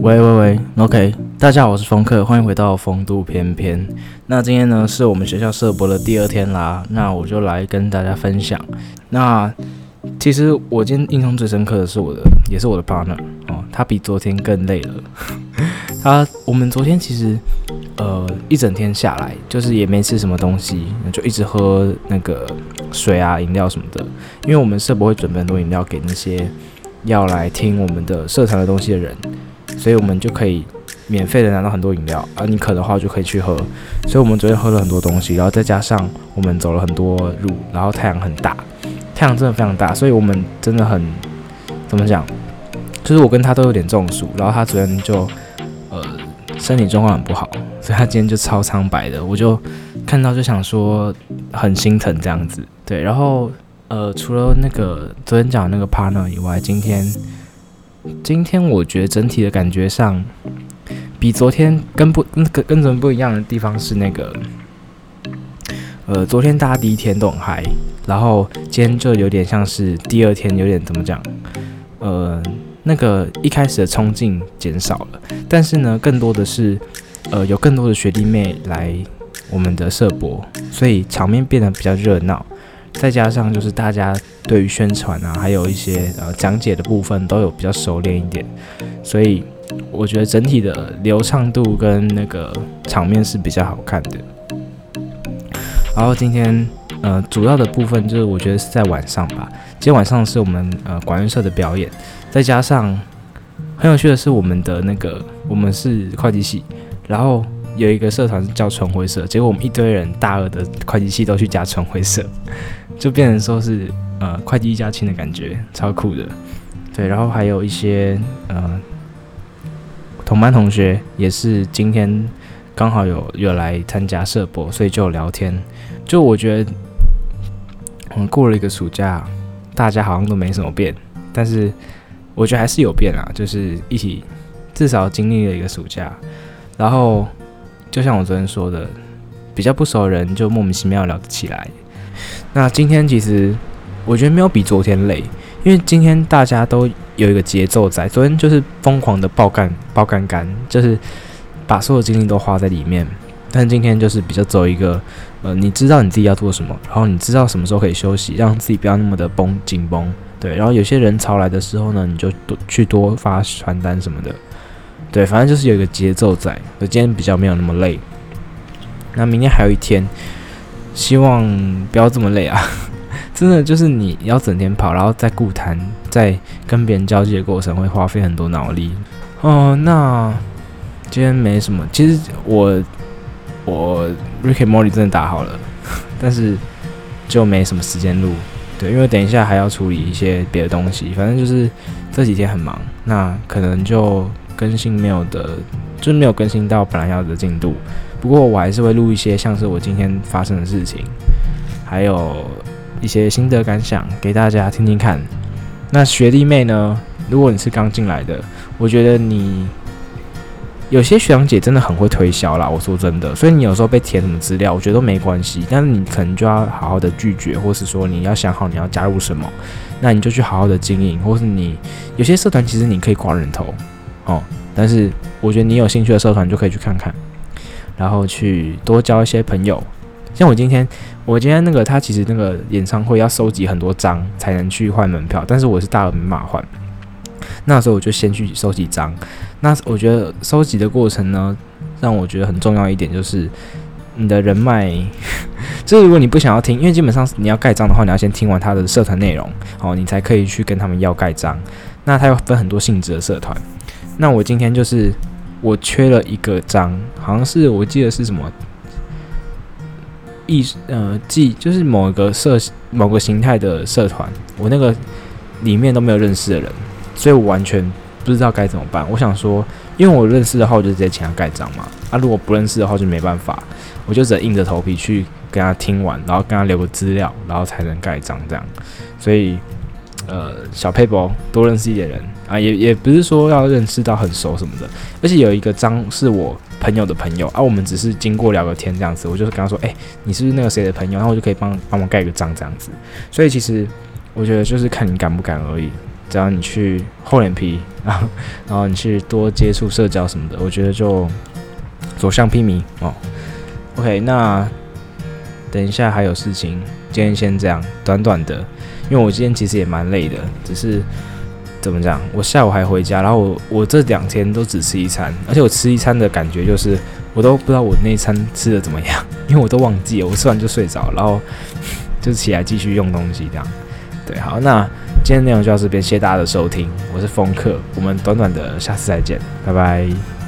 喂喂喂，OK，大家好，我是风客，欢迎回到风度翩翩。那今天呢是我们学校社博的第二天啦，那我就来跟大家分享。那其实我今天印象最深刻的是我的，也是我的 partner 哦，他比昨天更累了。他我们昨天其实呃一整天下来，就是也没吃什么东西，就一直喝那个水啊、饮料什么的，因为我们社博会准备很多饮料给那些要来听我们的社团的东西的人。所以我们就可以免费的拿到很多饮料，而你渴的话就可以去喝。所以我们昨天喝了很多东西，然后再加上我们走了很多路，然后太阳很大，太阳真的非常大，所以我们真的很怎么讲？就是我跟他都有点中暑，然后他昨天就呃身体状况很不好，所以他今天就超苍白的，我就看到就想说很心疼这样子。对，然后呃除了那个昨天讲的那个 partner 以外，今天。今天我觉得整体的感觉上，比昨天跟不跟跟昨天不一样的地方是那个，呃，昨天大家第一天都很嗨，然后今天就有点像是第二天，有点怎么讲，呃，那个一开始的冲劲减少了，但是呢，更多的是，呃，有更多的学弟妹来我们的社博，所以场面变得比较热闹。再加上就是大家对于宣传啊，还有一些呃讲解的部分都有比较熟练一点，所以我觉得整体的流畅度跟那个场面是比较好看的。然后今天呃主要的部分就是我觉得是在晚上吧，今天晚上是我们呃管乐社的表演，再加上很有趣的是我们的那个我们是会计系，然后。有一个社团叫纯灰色，结果我们一堆人大二的会计系都去加纯灰色，就变成说是呃会计一家亲的感觉，超酷的。对，然后还有一些呃同班同学也是今天刚好有有来参加社博，所以就有聊天。就我觉得，嗯，过了一个暑假，大家好像都没什么变，但是我觉得还是有变啊，就是一起至少经历了一个暑假，然后。就像我昨天说的，比较不熟的人就莫名其妙聊得起来。那今天其实我觉得没有比昨天累，因为今天大家都有一个节奏在。昨天就是疯狂的爆干爆干干，就是把所有精力都花在里面。但今天就是比较走一个，呃，你知道你自己要做什么，然后你知道什么时候可以休息，让自己不要那么的绷紧绷。对，然后有些人潮来的时候呢，你就多去多发传单什么的。对，反正就是有一个节奏在。我今天比较没有那么累，那明天还有一天，希望不要这么累啊！真的就是你要整天跑，然后在顾谈，在跟别人交际的过程会花费很多脑力。哦，那今天没什么。其实我我 Ricky Morty 真的打好了，但是就没什么时间录。对，因为等一下还要处理一些别的东西。反正就是这几天很忙，那可能就。更新没有的，就是没有更新到本来要的进度。不过我还是会录一些像是我今天发生的事情，还有一些心得感想给大家听听看。那学弟妹呢？如果你是刚进来的，我觉得你有些学长姐真的很会推销啦。我说真的，所以你有时候被填什么资料，我觉得都没关系。但是你可能就要好好的拒绝，或是说你要想好你要加入什么，那你就去好好的经营，或是你有些社团其实你可以挂人头。哦，但是我觉得你有兴趣的社团就可以去看看，然后去多交一些朋友。像我今天，我今天那个他其实那个演唱会要收集很多张才能去换门票，但是我是大二没办法换，那时候我就先去收集张。那我觉得收集的过程呢，让我觉得很重要一点就是你的人脉，就是如果你不想要听，因为基本上你要盖章的话，你要先听完他的社团内容，哦，你才可以去跟他们要盖章。那他有分很多性质的社团。那我今天就是我缺了一个章，好像是我记得是什么艺呃记，就是某一个社某个形态的社团，我那个里面都没有认识的人，所以我完全不知道该怎么办。我想说，因为我认识的话，我就直接请他盖章嘛。啊，如果不认识的话，就没办法，我就只能硬着头皮去跟他听完，然后跟他留个资料，然后才能盖章这样。所以。呃，小撇步多认识一点人啊，也也不是说要认识到很熟什么的，而且有一个章是我朋友的朋友啊，我们只是经过聊个天这样子，我就是跟他说，哎、你是不是那个谁的朋友？然后我就可以帮帮忙盖个章这样子。所以其实我觉得就是看你敢不敢而已。只要你去厚脸皮 啊，然后你去多接触社交什么的，我觉得就所向披靡哦。OK，那等一下还有事情，今天先这样，短短的，因为我今天其实也蛮累的，只是怎么讲，我下午还回家，然后我我这两天都只吃一餐，而且我吃一餐的感觉就是我都不知道我那餐吃的怎么样，因为我都忘记了，我吃完就睡着，然后 就起来继续用东西这样。对，好，那今天内容就到这边，谢谢大家的收听，我是风客，我们短短的下次再见，拜拜。